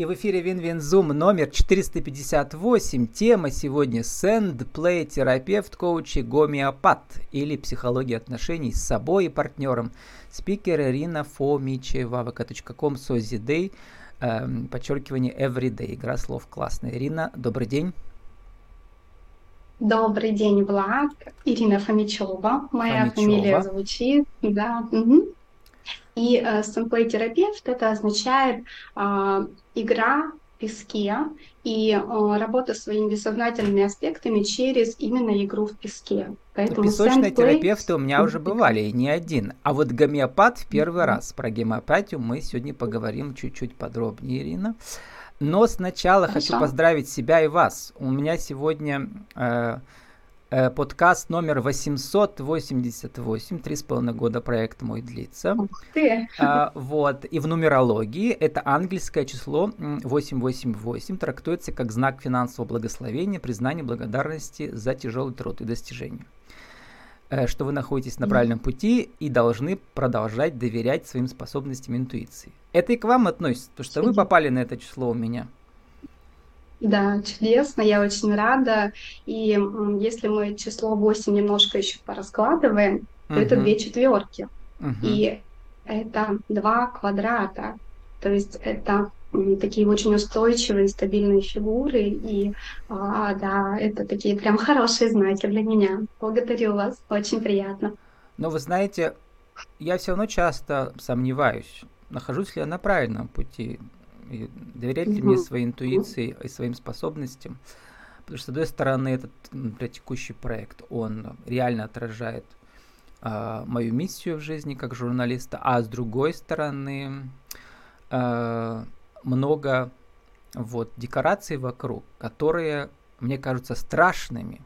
И в эфире WinWin Zoom номер 458. Тема сегодня Sandplay терапевт, коуч и гомеопат или психология отношений с собой и партнером. Спикер Ирина Фомичева, vk.com, sozidey, э, подчеркивание everyday, игра слов классная. Ирина, добрый день. Добрый день, Влад. Ирина Фомичева. Моя Фомичева. фамилия звучит. Да. Угу. И э, сэмплей-терапевт это означает э, игра в песке и э, работа своими бессознательными аспектами через именно игру в песке. Поэтому Песочные сэмплей... терапевты у меня уже бывали, и не один. А вот гомеопат в первый раз. Про гомеопатию мы сегодня поговорим чуть-чуть подробнее, Ирина. Но сначала Хорошо. хочу поздравить себя и вас. У меня сегодня Э, подкаст номер 888, три с половиной года проект мой длится. Ух ты! А, вот, и в нумерологии это ангельское число 888 трактуется как знак финансового благословения, признания благодарности за тяжелый труд и достижения. Э, что вы находитесь на правильном пути и должны продолжать доверять своим способностям интуиции. Это и к вам относится, то что вы попали на это число у меня – да, чудесно, я очень рада. И если мы число 8 немножко еще пораскладываем, то uh-huh. это две четверки. Uh-huh. И это два квадрата. То есть это такие очень устойчивые, стабильные фигуры. И а, да, это такие прям хорошие знаки для меня. Благодарю вас, очень приятно. Но вы знаете, я все равно часто сомневаюсь, нахожусь ли я на правильном пути и доверять ли мне своей интуиции и своим способностям. Потому что, с одной стороны, этот например, текущий проект, он реально отражает э, мою миссию в жизни как журналиста, а с другой стороны, э, много вот декораций вокруг, которые мне кажутся страшными.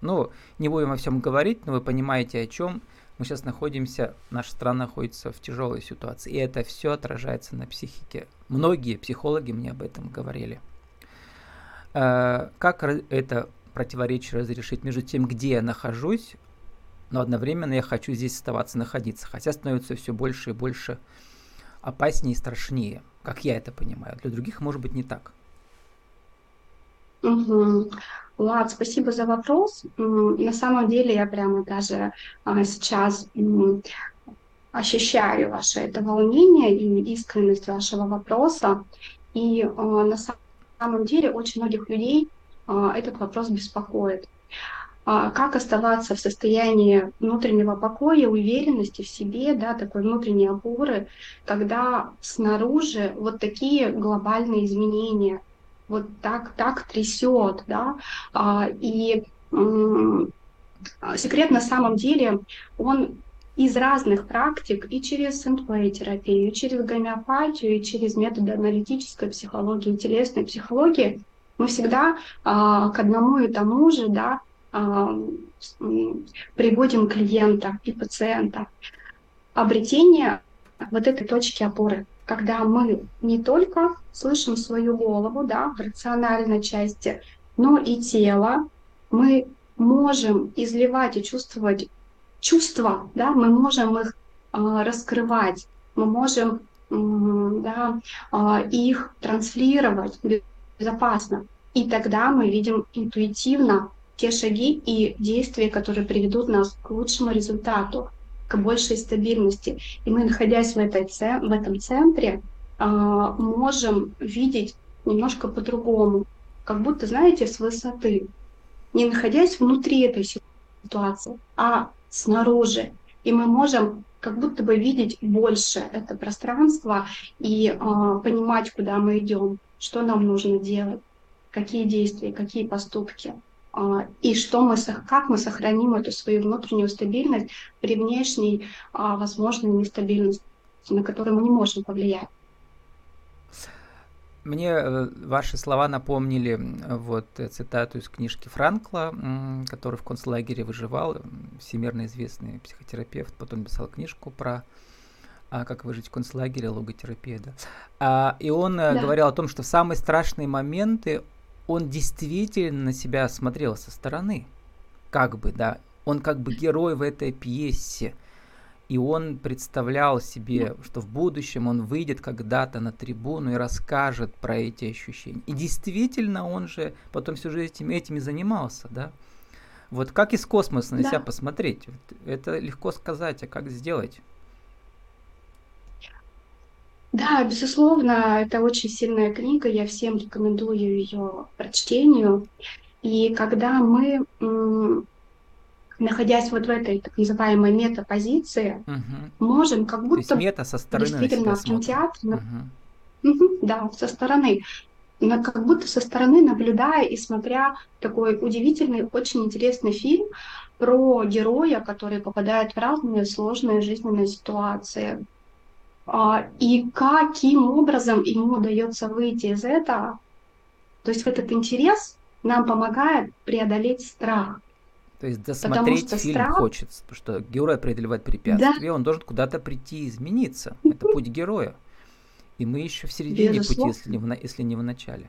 Ну, не будем о всем говорить, но вы понимаете, о чем мы сейчас находимся, наша страна находится в тяжелой ситуации, и это все отражается на психике. Многие психологи мне об этом говорили. Э, как это противоречие разрешить между тем, где я нахожусь, но одновременно я хочу здесь оставаться, находиться, хотя становится все больше и больше опаснее и страшнее, как я это понимаю. Для других может быть не так. Угу. Влад, спасибо за вопрос. На самом деле я прямо даже а, сейчас ощущаю ваше это волнение и искренность вашего вопроса. И а, на самом деле очень многих людей а, этот вопрос беспокоит. Как оставаться в состоянии внутреннего покоя, уверенности в себе, да, такой внутренней опоры, когда снаружи вот такие глобальные изменения – вот так, так трясет, да, а, и секрет на самом деле, он из разных практик и через сэмплей-терапию, и через гомеопатию, и через методы аналитической психологии, телесной психологии, мы всегда а, к одному и тому же да, а, приводим клиента и пациента. Обретение вот этой точки опоры когда мы не только слышим свою голову, да, в рациональной части, но и тело, мы можем изливать и чувствовать чувства, да, мы можем их э, раскрывать, мы можем э, да, э, их транслировать безопасно. И тогда мы видим интуитивно те шаги и действия, которые приведут нас к лучшему результату к большей стабильности. И мы, находясь в, этой, в этом центре, а, можем видеть немножко по-другому, как будто, знаете, с высоты, не находясь внутри этой ситуации, а снаружи. И мы можем как будто бы видеть больше это пространство и э, понимать, куда мы идем, что нам нужно делать, какие действия, какие поступки. А, и что мы, как мы сохраним эту свою внутреннюю стабильность при внешней а, возможной нестабильности, на которую мы не можем повлиять. Мне э, ваши слова напомнили вот э, цитату из книжки Франкла, который в концлагере выживал, всемирно известный психотерапевт, потом писал книжку про а, как выжить в концлагере, логотерапия, да. А, и он э, да. говорил о том, что в самые страшные моменты он действительно на себя смотрел со стороны. Как бы, да. Он как бы герой в этой пьесе. И он представлял себе, что в будущем он выйдет когда-то на трибуну и расскажет про эти ощущения. И действительно, он же потом всю жизнь этим, этими занимался, да. Вот как из космоса на да. себя посмотреть? Это легко сказать, а как сделать? Да, безусловно, это очень сильная книга, я всем рекомендую ее прочтению. И когда мы находясь вот в этой так называемой метапозиции, угу. можем как будто мета со стороны действительно в кинотеатре, угу. угу, да, со стороны, как будто со стороны наблюдая и смотря такой удивительный, очень интересный фильм про героя, который попадает в разные сложные жизненные ситуации. А, и каким образом ему удается выйти из этого, то есть этот интерес нам помогает преодолеть страх. То есть досмотреть фильм страх... хочется, потому что герой преодолевает препятствия, да. он должен куда-то прийти и измениться. Это путь героя. И мы еще в середине Безусловно. пути, если не, в, если не в начале.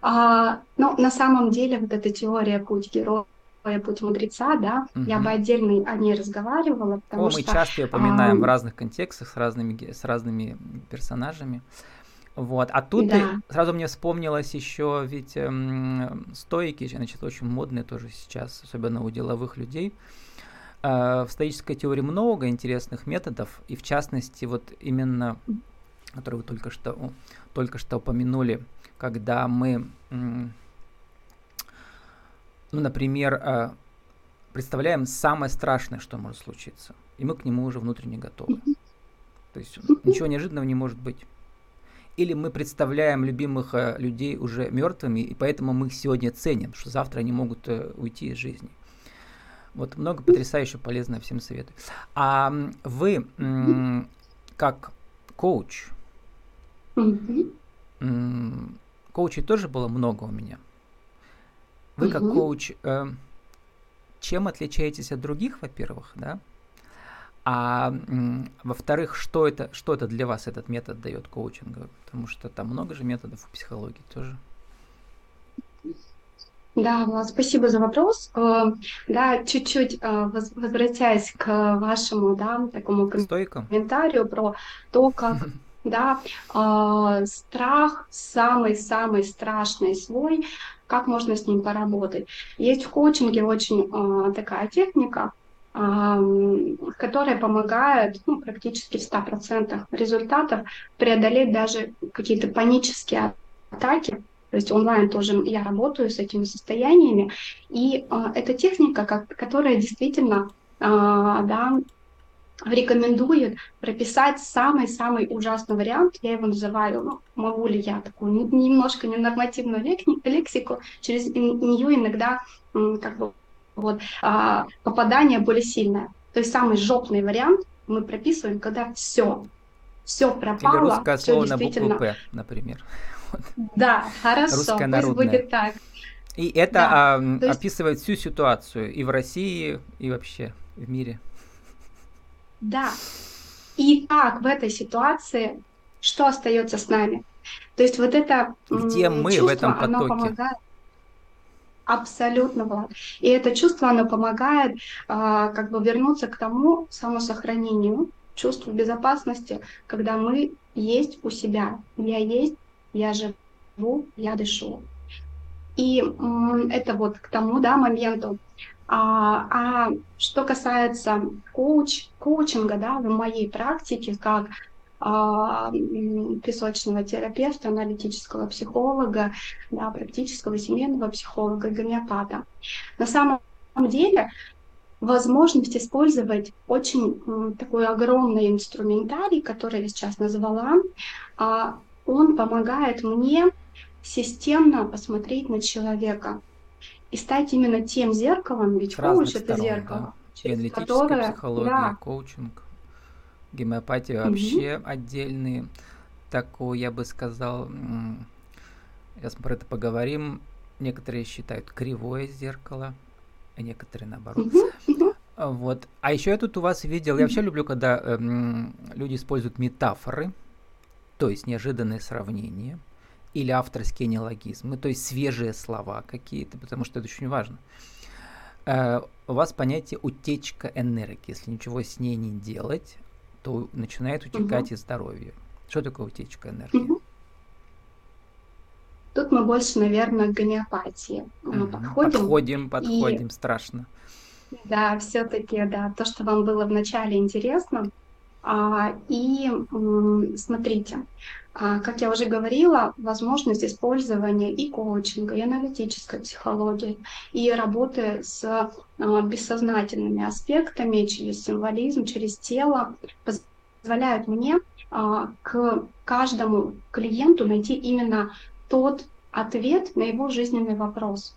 А, ну, на самом деле, вот эта теория путь героя, путь мудреца, да, угу. я бы отдельно о ней разговаривала, потому О, что... мы часто ее упоминаем а... в разных контекстах с разными, с разными персонажами. Вот. А тут да. сразу мне вспомнилось еще, ведь эм, стойки, значит, очень модные тоже сейчас, особенно у деловых людей. Э, в стоической теории много интересных методов, и в частности, вот именно, который вы только что, только что упомянули, когда мы, ну, например, э, представляем самое страшное, что может случиться, и мы к нему уже внутренне готовы. То есть ничего неожиданного не может быть или мы представляем любимых э, людей уже мертвыми, и поэтому мы их сегодня ценим, что завтра они могут э, уйти из жизни. Вот много потрясающе полезного всем советую. А вы как коуч, коучей тоже было много у меня. Вы как коуч, э, чем отличаетесь от других, во-первых, да? А во-вторых, что это, что это для вас этот метод дает коучинга? Потому что там много же методов в психологии тоже. Да, Влад, спасибо за вопрос. Э, да, чуть-чуть э, возвращаясь к вашему, да, такому Стойка. комментарию про то, как, да, э, страх самый-самый страшный свой, как можно с ним поработать. Есть в коучинге очень такая техника, которые помогают ну, практически в 100% результатов преодолеть даже какие-то панические атаки. То есть онлайн тоже я работаю с этими состояниями. И а, эта техника, как, которая действительно а, да, рекомендует прописать самый-самый ужасный вариант. Я его называю, ну, могу ли я такую немножко ненормативную лексику, через нее иногда как бы вот, а, попадание более сильное. То есть самый жопный вариант мы прописываем, когда все, все пропало. Или русское слово на букву «П», например. Да, хорошо, пусть будет так. И это да. а, есть... описывает всю ситуацию и в России, и вообще в мире. Да. И как в этой ситуации, что остается с нами? То есть вот это Где мы чувство, в этом потоке? Оно помогает. Абсолютно, Влад. И это чувство, оно помогает а, как бы вернуться к тому самосохранению, чувству безопасности, когда мы есть у себя. Я есть, я живу, я дышу. И м, это вот к тому да, моменту. А, а что касается коуч, коучинга, да, в моей практике, как а, песочного терапевта, аналитического психолога, да, практического семейного психолога, гомеопата. На самом деле возможность использовать очень такой огромный инструментарий, который я сейчас назвала, а, он помогает мне системно посмотреть на человека и стать именно тем зеркалом, ведь коуч это зеркало, да. которое, психология, да, коучинг гомеопатия вообще угу. отдельные. Такой, я бы сказал, сейчас мы про это поговорим. Некоторые считают кривое зеркало, а некоторые наоборот. Угу. Вот. А еще я тут у вас видел, я вообще люблю, когда эм, люди используют метафоры, то есть неожиданные сравнения, или авторские неологизмы, то есть свежие слова какие-то, потому что это очень важно. Э, у вас понятие утечка энергии. Если ничего с ней не делать, то начинает утекать угу. и здоровье. Что такое утечка энергии? Угу. Тут мы больше, наверное, к гомеопатии угу. подходим. Подходим, подходим, и... страшно. Да, все-таки, да, то, что вам было вначале интересно. А, и смотрите, как я уже говорила, возможность использования и коучинга, и аналитической психологии, и работы с а, бессознательными аспектами через символизм, через тело позволяют мне к каждому клиенту найти именно тот ответ на его жизненный вопрос.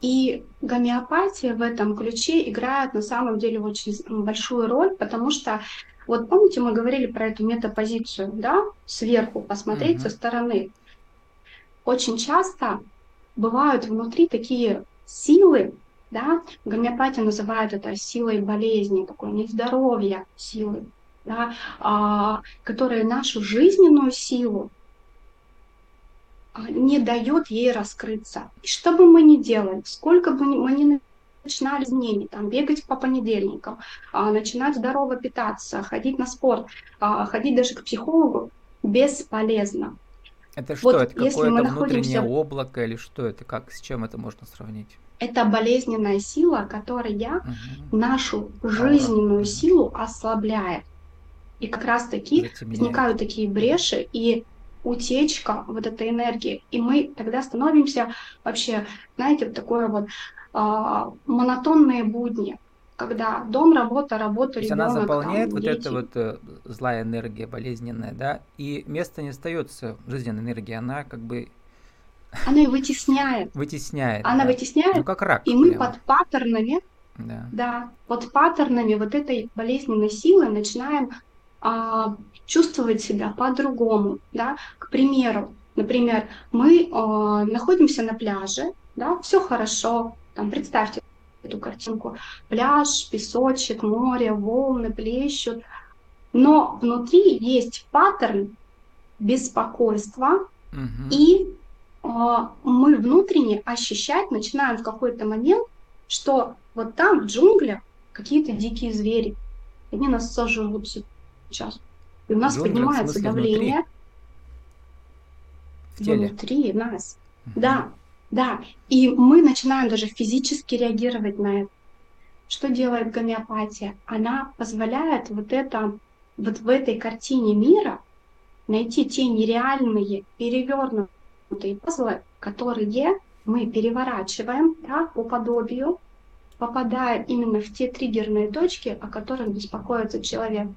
И гомеопатия в этом ключе играет на самом деле очень большую роль, потому что вот помните, мы говорили про эту метапозицию, да, сверху посмотреть mm-hmm. со стороны. Очень часто бывают внутри такие силы, да, гомеопатия называет это силой болезни, такой нездоровья силы, да, а, которые нашу жизненную силу не дает ей раскрыться. И что бы мы ни делали, сколько бы мы ни начинали изменения, там, бегать по понедельникам, а, начинать здорово питаться, ходить на спорт, а, ходить даже к психологу, бесполезно. Это что, вот это какое-то внутреннее облако или что это, как, с чем это можно сравнить? Это болезненная сила, которая угу. нашу жизненную силу ослабляет. И как раз таки возникают такие бреши, и утечка вот этой энергии. И мы тогда становимся вообще, знаете, в такое вот а, монотонные будни, когда дом, работа, работа, ребенок. Она заполняет там, вот эта вот э, злая энергия, болезненная, да, и место не остается жизненной энергии, она как бы она и вытесняет. Вытесняет. Она да. вытесняет. Ну, как рак. И прямо. мы под паттернами, да. да, под паттернами вот этой болезненной силы начинаем а, чувствовать себя по-другому, да. К примеру, например, мы а, находимся на пляже, да, все хорошо, там, представьте эту картинку, пляж, песочек, море, волны плещут, но внутри есть паттерн беспокойства, угу. и э, мы внутренне ощущать начинаем в какой-то момент, что вот там в джунглях какие-то дикие звери, они нас сожрут сейчас. И у нас Джунгли, поднимается давление. Внутри? В теле? Внутри нас. Угу. Да, да. И мы начинаем даже физически реагировать на это. Что делает гомеопатия? Она позволяет вот это, вот в этой картине мира найти те нереальные, перевернутые пазлы, которые мы переворачиваем да, по подобию, попадая именно в те триггерные точки, о которых беспокоится человек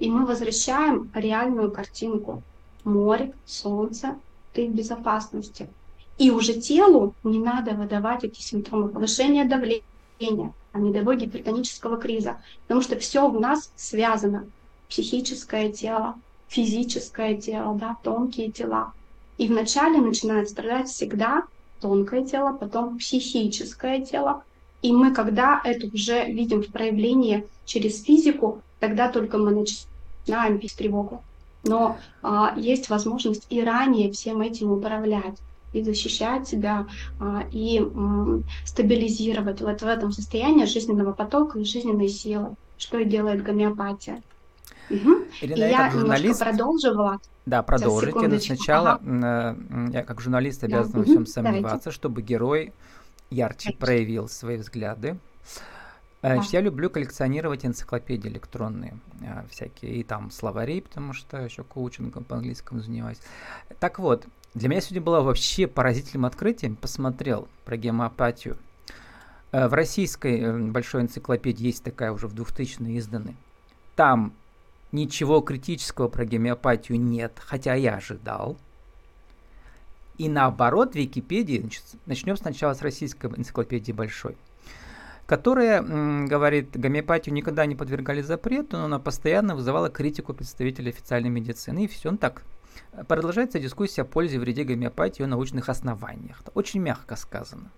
и мы возвращаем реальную картинку. Море, солнце, ты в безопасности. И уже телу не надо выдавать эти симптомы повышения давления, а не того гипертонического криза, потому что все у нас связано. Психическое тело, физическое тело, да, тонкие тела. И вначале начинает страдать всегда тонкое тело, потом психическое тело. И мы, когда это уже видим в проявлении через физику, тогда только мы начинаем начинаем бить тревогу. Но а, есть возможность и ранее всем этим управлять и защищать себя, а, и м, стабилизировать вот в этом состоянии жизненного потока и жизненной силы, что и делает гомеопатия. Угу. Ирина, и я, я журналист... продолжила. Да, продолжите. Но сначала ага. Я как журналист обязан да. во всем сомневаться, Давайте. чтобы герой ярче Давайте. проявил свои взгляды, да. Я люблю коллекционировать энциклопедии электронные э, всякие, и там словари, потому что еще коучингом по английскому занимаюсь. Так вот, для меня сегодня было вообще поразительным открытием. Посмотрел про гемопатию. Э, в российской большой энциклопедии есть такая уже в 2000 изданной. Там ничего критического про гомеопатию нет, хотя я ожидал. И наоборот, в Википедии, значит, начнем сначала с российской энциклопедии большой – которая, говорит, гомеопатию никогда не подвергали запрету, но она постоянно вызывала критику представителей официальной медицины. И все, он так. Продолжается дискуссия о пользе и вреде гомеопатии и о научных основаниях. Это очень мягко сказано.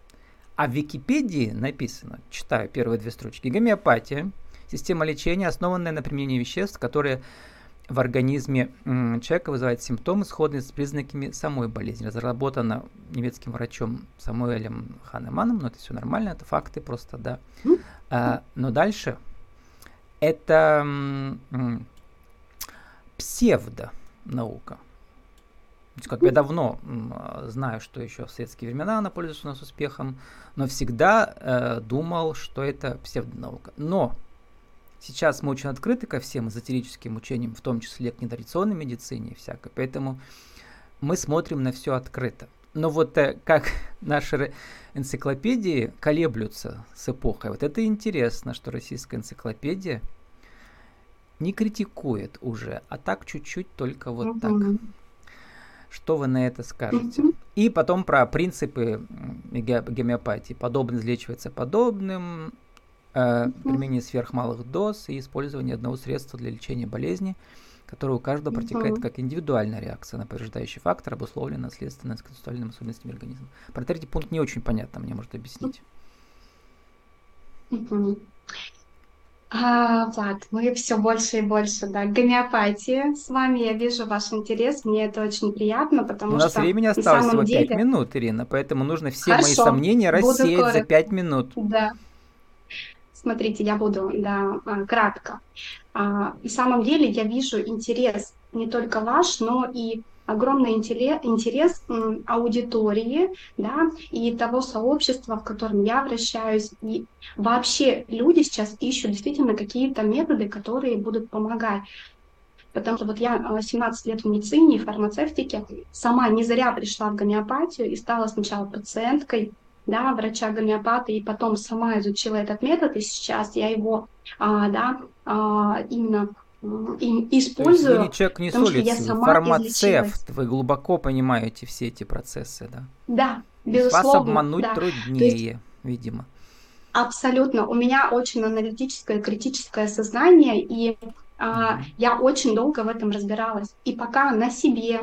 А в Википедии написано, читаю первые две строчки, гомеопатия – система лечения, основанная на применении веществ, которые в организме человека вызывает симптомы, сходные с признаками самой болезни. Разработано немецким врачом Самуэлем Ханеманом, но это все нормально, это факты просто, да. А, но дальше это псевдонаука. Как я давно знаю, что еще в советские времена она пользуется у нас успехом, но всегда э, думал, что это псевдонаука. Но сейчас мы очень открыты ко всем эзотерическим учениям, в том числе к нетрадиционной медицине и всякой, поэтому мы смотрим на все открыто. Но вот э, как наши энциклопедии колеблются с эпохой, вот это интересно, что российская энциклопедия не критикует уже, а так чуть-чуть только вот mm-hmm. так. Что вы на это скажете? Mm-hmm. И потом про принципы гомеопатии. Подобное излечивается подобным. Применение сверхмалых доз и использование одного средства для лечения болезни, которое у каждого протекает как индивидуальная реакция на повреждающий фактор, обусловленная наследственно-конституционными особенностями организма. Про третий пункт не очень понятно, мне может объяснить. А, Влад, мы все больше и больше, да, гомеопатия с вами, я вижу ваш интерес, мне это очень приятно, потому что... У нас времени осталось всего деле... 5 минут, Ирина, поэтому нужно все Хорошо, мои сомнения рассеять за 5 минут. Да. Смотрите, я буду, да, а, кратко. А, на самом деле я вижу интерес не только ваш, но и огромный интерес аудитории, да, и того сообщества, в котором я вращаюсь. И вообще люди сейчас ищут действительно какие-то методы, которые будут помогать. Потому что вот я 17 а, лет в медицине и фармацевтике, сама не зря пришла в гомеопатию и стала сначала пациенткой, да, врача-гомеопата, и потом сама изучила этот метод, и сейчас я его, а, да, а, именно использую. вы не человек не с улицы, вы фармацевт, вы глубоко понимаете все эти процессы, да? Да, безусловно. Вас обмануть да. труднее, есть, видимо. Абсолютно. У меня очень аналитическое, критическое сознание, и я очень долго в этом разбиралась. И пока на себе,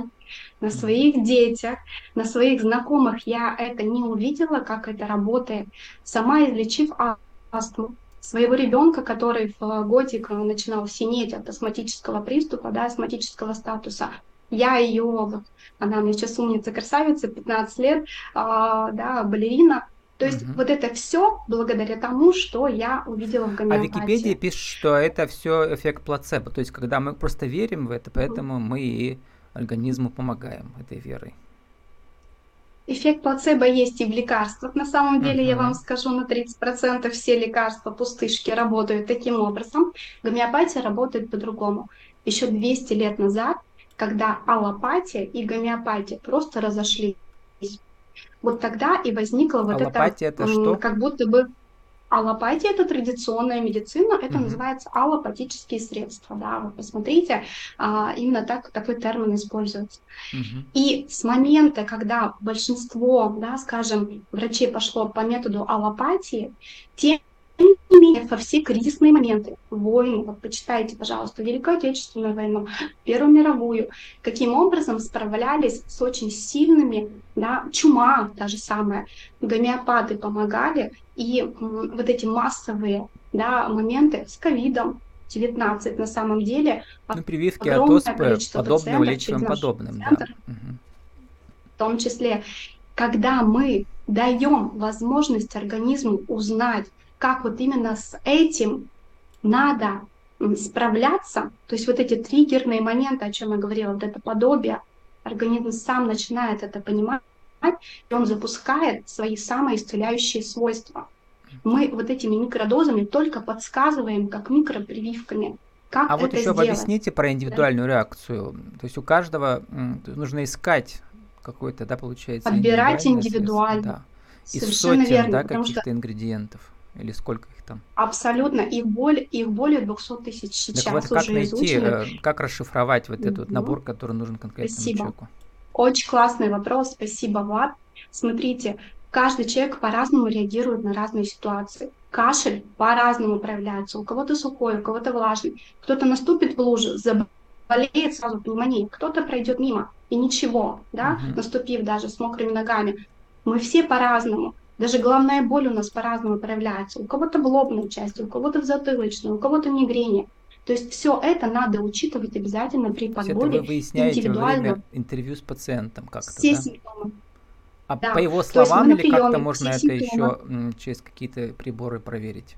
на своих детях, на своих знакомых я это не увидела, как это работает, сама излечив астму, своего ребенка, который в годик начинал синеть от астматического приступа, да, астматического статуса. Я ее, вот, она мне сейчас умница, красавица, 15 лет, а, да, балерина. То есть угу. вот это все благодаря тому, что я увидела в гомеопатии. А Википедия пишет, что это все эффект плацебо. То есть когда мы просто верим в это, поэтому угу. мы и организму помогаем этой верой. Эффект плацебо есть и в лекарствах. На самом деле, uh-huh. я вам скажу, на 30% все лекарства пустышки работают таким образом. Гомеопатия работает по-другому. Еще 200 лет назад, когда аллопатия и гомеопатия просто разошлись, вот тогда и возникла вот аллопатия это, это что? как будто бы Аллопатия – это традиционная медицина, это mm-hmm. называется аллопатические средства. Да, вы посмотрите, а, именно так, такой термин используется. Mm-hmm. И с момента, когда большинство, да, скажем, врачей пошло по методу аллопатии, те не менее, во все кризисные моменты, войны, вот почитайте, пожалуйста, Великую Отечественную войну, Первую мировую, каким образом справлялись с очень сильными, да, чума та же самая, гомеопаты помогали, и вот эти массовые да, моменты с ковидом, 19 на самом деле. Ну, прививки от оспы подобным лечивым подобным, да. В том числе, когда мы даем возможность организму узнать, как вот именно с этим надо справляться, то есть вот эти триггерные моменты, о чем я говорила, вот это подобие, организм сам начинает это понимать, и он запускает свои самые исцеляющие свойства. Мы вот этими микродозами только подсказываем, как микропрививками, как а вот еще сделать. объясните про индивидуальную да? реакцию. То есть у каждого нужно искать какой-то, да, получается, Подбирать индивидуально. Да. Из Совершенно сотен, верно, да, каких-то что... ингредиентов. Или сколько их там? Абсолютно. Их более, их более 200 тысяч сейчас так вот, как уже найти, изучены. Э, как расшифровать вот этот mm-hmm. набор, который нужен конкретному спасибо. человеку? Очень классный вопрос. Спасибо, Влад. Смотрите, каждый человек по-разному реагирует на разные ситуации. Кашель по-разному проявляется. У кого-то сухой, у кого-то влажный. Кто-то наступит в лужу, заболеет сразу пневмонией, кто-то пройдет мимо. И ничего, да, uh-huh. наступив даже с мокрыми ногами. Мы все по-разному. Даже головная боль у нас по-разному проявляется. У кого-то в лобной части, у кого-то в затылочной, у кого-то мигрени. То есть все это надо учитывать обязательно при подборе это вы выясняете во время интервью с пациентом как-то, все да? симптомы. А Да. по его словам или как-то можно все это симптомы. еще через какие-то приборы проверить?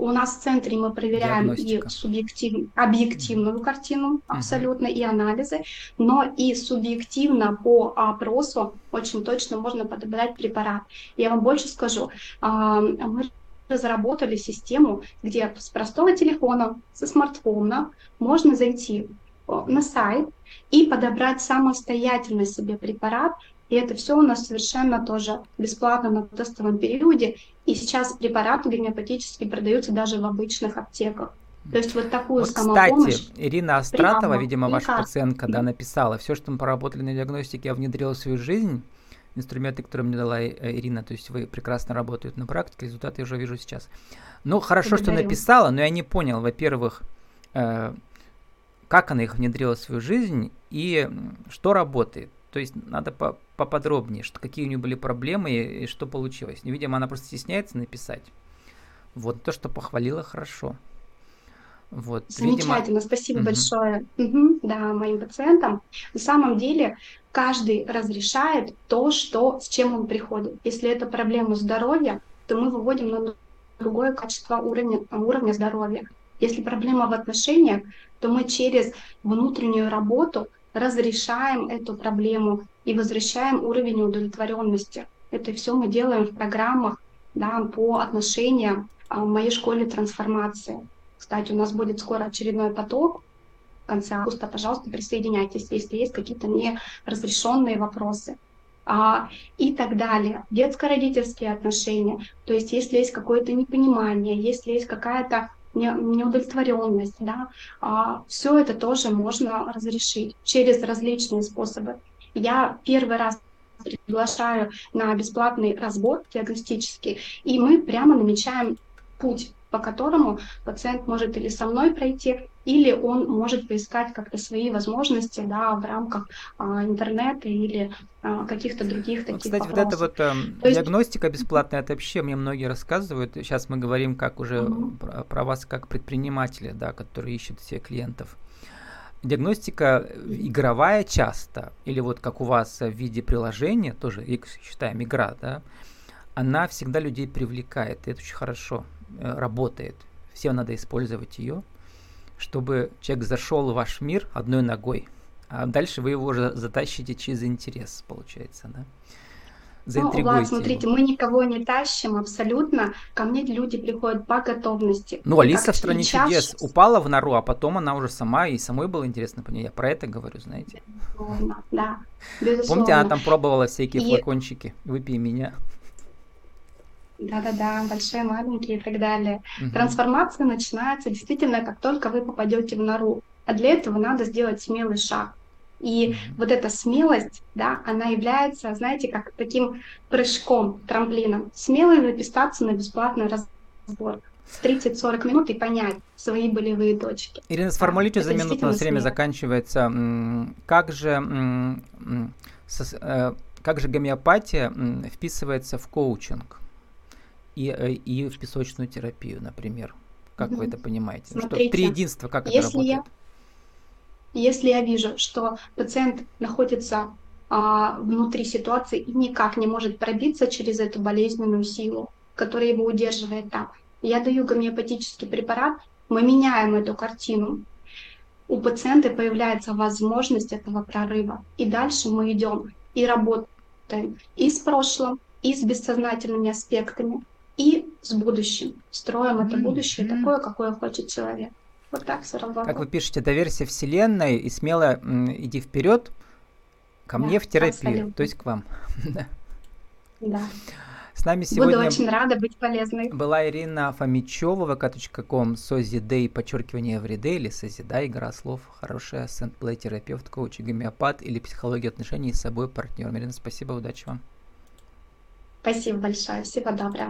У нас в центре мы проверяем Диагностика. и субъектив, объективную картину абсолютно, и анализы, но и субъективно по опросу очень точно можно подобрать препарат. Я вам больше скажу, а, мы разработали систему, где с простого телефона, со смартфона можно зайти о, на сайт и подобрать самостоятельно себе препарат. И это все у нас совершенно тоже бесплатно на тестовом периоде. И сейчас препараты гомеопатические продаются даже в обычных аптеках. То есть вот такую Вот, кстати, Ирина Астратова, прямо видимо, ваша лекарство. пациентка, да, написала, все, что мы поработали на диагностике, я внедрила в свою жизнь. Инструменты, которые мне дала э, Ирина, то есть вы прекрасно работаете на практике, результаты я уже вижу сейчас. Ну, хорошо, что Благодарю. написала, но я не понял, во-первых, э, как она их внедрила в свою жизнь и что работает. То есть надо по поподробнее, что, какие у нее были проблемы и, и что получилось. Ну, Видимо, она просто стесняется написать. Вот, то, что похвалила, хорошо. Вот, видимо, Замечательно, спасибо Мгм. большое. Мгм, да, моим пациентам. На самом деле каждый разрешает то, что, с чем он приходит. Если это проблема здоровья, то мы выводим на другое качество уровня, уровня здоровья. Если проблема в отношениях, то мы через внутреннюю работу разрешаем эту проблему и возвращаем уровень удовлетворенности. Это все мы делаем в программах да, по отношениям а, в моей школе трансформации. Кстати, у нас будет скоро очередной поток в конце августа. Пожалуйста, присоединяйтесь, если есть какие-то неразрешенные вопросы. А, и так далее. Детско-родительские отношения. То есть, если есть какое-то непонимание, если есть какая-то неудовлетворенность, да, все это тоже можно разрешить через различные способы. Я первый раз приглашаю на бесплатный разбор диагностический, и мы прямо намечаем путь, по которому пациент может или со мной пройти, или он может поискать как-то свои возможности да, в рамках а, интернета или а, каких-то других Вот, таких Кстати, вот вопросов. эта вот эм, То есть- диагностика бесплатная, это вообще мне многие рассказывают. Сейчас мы говорим как уже Мгм. про, про вас как предпринимателя, да, которые ищут себе клиентов. Диагностика э, игровая часто, или вот как у вас э, в виде приложения, тоже считаем игра, да, она всегда людей привлекает, и это очень хорошо э, работает. Всем надо использовать ее, чтобы человек зашел в ваш мир одной ногой, а дальше вы его уже затащите через интерес, получается, да? Ну, Влад, его. смотрите, мы никого не тащим абсолютно. Ко мне люди приходят по готовности. Ну, Алиса как в стране чудес упала в нору, а потом она уже сама, и самой было интересно по ней. Я про это говорю, знаете. Безусловно, да, безусловно. Помните, она там пробовала всякие И- флакончики. Выпей меня. Да-да-да, большие, маленькие и так далее. Мгм. Трансформация начинается действительно, как только вы попадете в нору. А для этого надо сделать смелый шаг. И Мгм. вот эта смелость, да, она является, знаете, как таким прыжком, трамплином. Смело записаться на бесплатный разбор в 30-40 минут и понять свои болевые точки. Ирина, сформулируйте за минуту, у нас время заканчивается. Как же, э, как же гомеопатия вписывается в коучинг и, э, и в песочную терапию, например? Как вы Мгм. это понимаете? Ну, что Смотрите, три единства, как это если я- работает? Если я вижу, что пациент находится а, внутри ситуации и никак не может пробиться через эту болезненную силу, которая его удерживает там, я даю гомеопатический препарат, мы меняем эту картину. У пациента появляется возможность этого прорыва. И дальше мы идем и работаем и с прошлым, и с бессознательными аспектами, и с будущим. Строим это будущее такое, какое хочет человек. Вот так все работает. Как вы пишете, доверься Вселенной и смело м, иди вперед ко Да, мне в терапию, то есть к вам. Да. С нами Буду сегодня очень рада быть полезной. была Ирина Фомичева, vk.com, созидей, подчеркивание everyday или созидай, игра слов, хорошая сент-плей терапевт, коуч, гомеопат или психология отношений с собой партнером. Ирина, спасибо, удачи вам. Спасибо большое. Всего доброго.